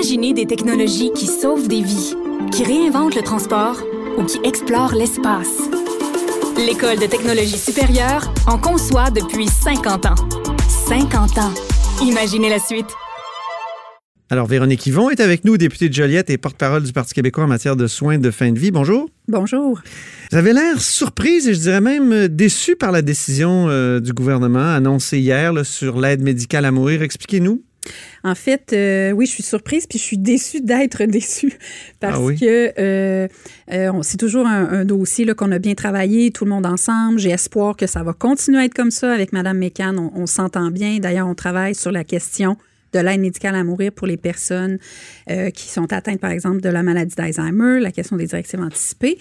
Imaginez des technologies qui sauvent des vies, qui réinventent le transport ou qui explorent l'espace. L'École de technologie supérieure en conçoit depuis 50 ans. 50 ans. Imaginez la suite. Alors, Véronique Yvon est avec nous, députée de Joliette et porte-parole du Parti québécois en matière de soins de fin de vie. Bonjour. Bonjour. Vous avez l'air surprise et je dirais même déçue par la décision euh, du gouvernement annoncée hier là, sur l'aide médicale à mourir. Expliquez-nous. En fait, euh, oui, je suis surprise puis je suis déçue d'être déçue parce Ah oui? que euh, euh, c'est toujours un, un dossier qu'on a bien travaillé, tout le monde ensemble. J'ai espoir que ça va continuer à être comme ça avec Madame Mécan. On, on s'entend bien. D'ailleurs, on travaille sur la question de l'aide médicale à mourir pour les personnes euh, qui sont atteintes, par exemple, de la maladie d'Alzheimer, la question des directives anticipées.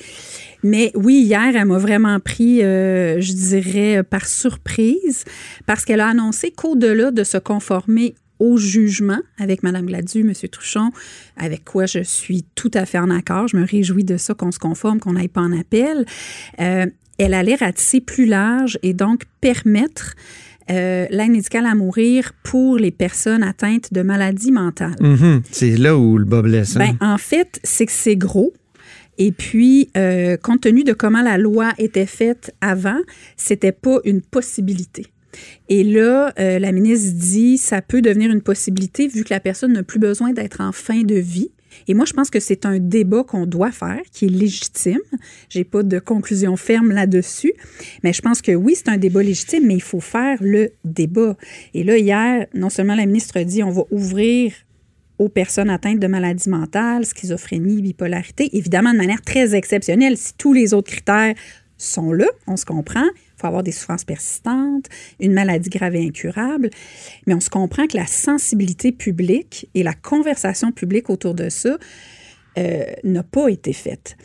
Mais oui, hier, elle m'a vraiment pris, euh, je dirais, par surprise, parce qu'elle a annoncé qu'au-delà de se conformer au jugement avec Mme Gladu, M. Truchon, avec quoi je suis tout à fait en accord. Je me réjouis de ça, qu'on se conforme, qu'on n'aille pas en appel. Euh, elle allait ratisser plus large et donc permettre euh, l'aide médicale à mourir pour les personnes atteintes de maladies mentales. Mhm. C'est là où le bas blesse. hein? Ben, en fait, c'est que c'est gros. Et puis, euh, compte tenu de comment la loi était faite avant, c'était pas une possibilité. Et là, euh, la ministre dit ça peut devenir une possibilité vu que la personne n'a plus besoin d'être en fin de vie. Et moi, je pense que c'est un débat qu'on doit faire, qui est légitime. J'ai pas de conclusion ferme là-dessus, mais je pense que oui, c'est un débat légitime, mais il faut faire le débat. Et là, hier, non seulement la ministre dit on va ouvrir aux personnes atteintes de maladies mentales, schizophrénie, bipolarité, évidemment de manière très exceptionnelle. Si tous les autres critères sont là, on se comprend. Il faut avoir des souffrances persistantes, une maladie grave et incurable. Mais on se comprend que la sensibilité publique et la conversation publique autour de ça euh, n'a pas été faite.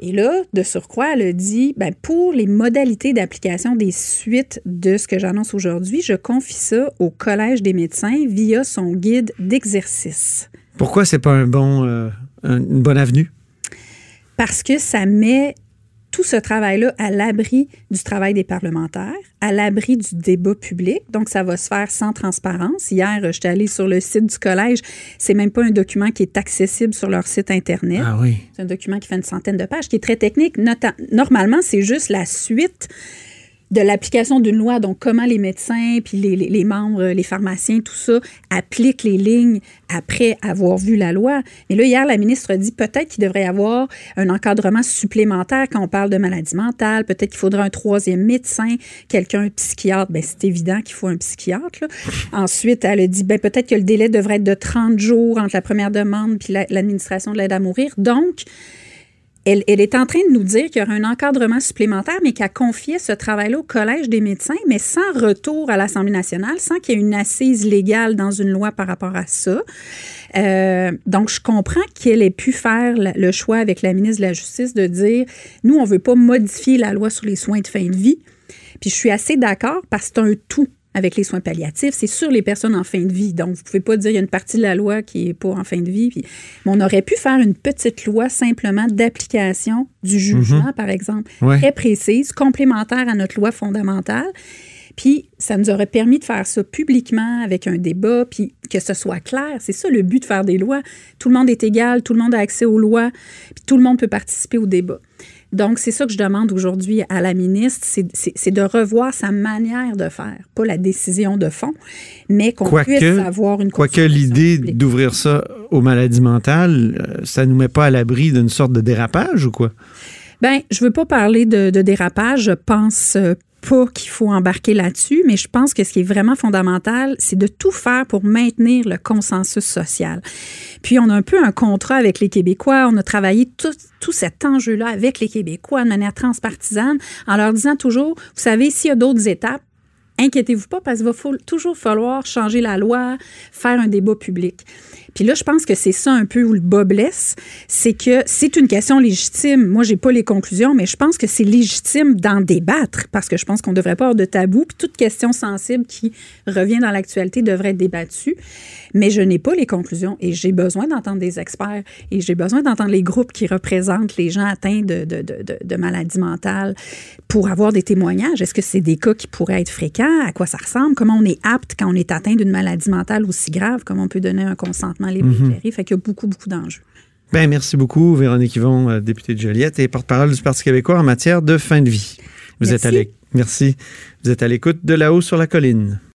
Et là, de surcroît, elle a dit, ben, pour les modalités d'application des suites de ce que j'annonce aujourd'hui, je confie ça au Collège des médecins via son guide d'exercice. Pourquoi c'est pas un bon, euh, un- une bonne avenue? Parce que ça met tout ce travail-là à l'abri du travail des parlementaires, à l'abri du débat public. Donc, ça va se faire sans transparence. Hier, euh, j'étais allée sur le site du collège. C'est même pas un document qui est accessible sur leur site Internet. Ah oui. C'est un document qui fait une centaine de pages, qui est très technique. Nota- Normalement, c'est juste la suite de l'application d'une loi, donc comment les médecins, puis les, membres, les pharmaciens, tout ça, appliquent les lignes après avoir vu la loi. Mais là, hier, la ministre a dit peut-être qu'il devrait y avoir un encadrement supplémentaire quand on parle de maladie mentale, peut-être qu'il faudrait un troisième médecin, quelqu'un, un psychiatre. Bien, c'est évident qu'il faut un psychiatre. Ensuite, elle a dit ben, peut-être que le délai devrait être de 30 jours entre la première demande puis la- l'administration de l'aide à mourir. Donc, elle, est en train de nous dire qu'il y aura un encadrement supplémentaire, mais qu'elle confiait ce travail-là au Collège des médecins, mais sans retour à l'Assemblée nationale, sans qu'il y ait une assise légale dans une loi par rapport à ça. Euh, donc, je comprends qu'elle ait pu faire le choix avec la ministre de la Justice de dire, nous, on ne veut pas modifier la loi sur les soins de fin de vie. Puis je suis assez d'accord parce que c'est un tout avec les soins palliatifs. C'est sur les personnes en fin de vie. Donc, vous ne pouvez pas dire qu'il y a une partie de la loi qui n'est pas en fin de vie. Puis, mais on aurait pu faire une petite loi simplement d'application du jugement, par exemple, Ouais. très précise, complémentaire à notre loi fondamentale. Puis, ça nous aurait permis de faire ça publiquement avec un débat, puis que ce soit clair. C'est ça le but de faire des lois. Tout le monde est égal, tout le monde a accès aux lois, puis tout le monde peut participer au débat. Donc, c'est ça que je demande aujourd'hui à la ministre, c'est- de revoir sa manière de faire, pas la décision de fond, mais qu'on puisse avoir une quoique l'idée d'ouvrir ça aux maladies mentales, euh, ça nous met pas à l'abri d'une sorte de dérapage ou quoi? Ben, je veux pas parler de, de dérapage. Je pense euh, pas qu'il faut embarquer là-dessus, mais je pense que ce qui est vraiment fondamental, c'est de tout faire pour maintenir le consensus social. Puis, on a un peu un contrat avec les Québécois. On a travaillé tout, tout cet enjeu-là avec les Québécois de manière transpartisane en leur disant toujours, vous savez, s'il y a d'autres étapes, inquiétez-vous pas parce qu'il va toujours falloir changer la loi, faire un débat public. Puis là, je pense que c'est ça un peu où le bas blesse, c'est que c'est une question légitime. Moi, j'ai pas les conclusions, mais je pense que c'est légitime d'en débattre parce que je pense qu'on devrait pas avoir de tabou. Puis toute question sensible qui revient dans l'actualité devrait être débattue. Mais je n'ai pas les conclusions et j'ai besoin d'entendre des experts et j'ai besoin d'entendre les groupes qui représentent les gens atteints de maladies mentales pour avoir des témoignages. Est-ce que c'est des cas qui pourraient être fréquents? À quoi ça ressemble, comment on est apte quand on est atteint d'une maladie mentale aussi grave, comment on peut donner un consentement libre et éclairé. Fait qu'il y a beaucoup, beaucoup d'enjeux. Ben, merci beaucoup, Véronique Yvon, euh, députée de Joliette et porte-parole du Parti québécois en matière de fin de vie. Vous Merci. êtes à Merci. Vous êtes à l'écoute de là-haut sur la colline.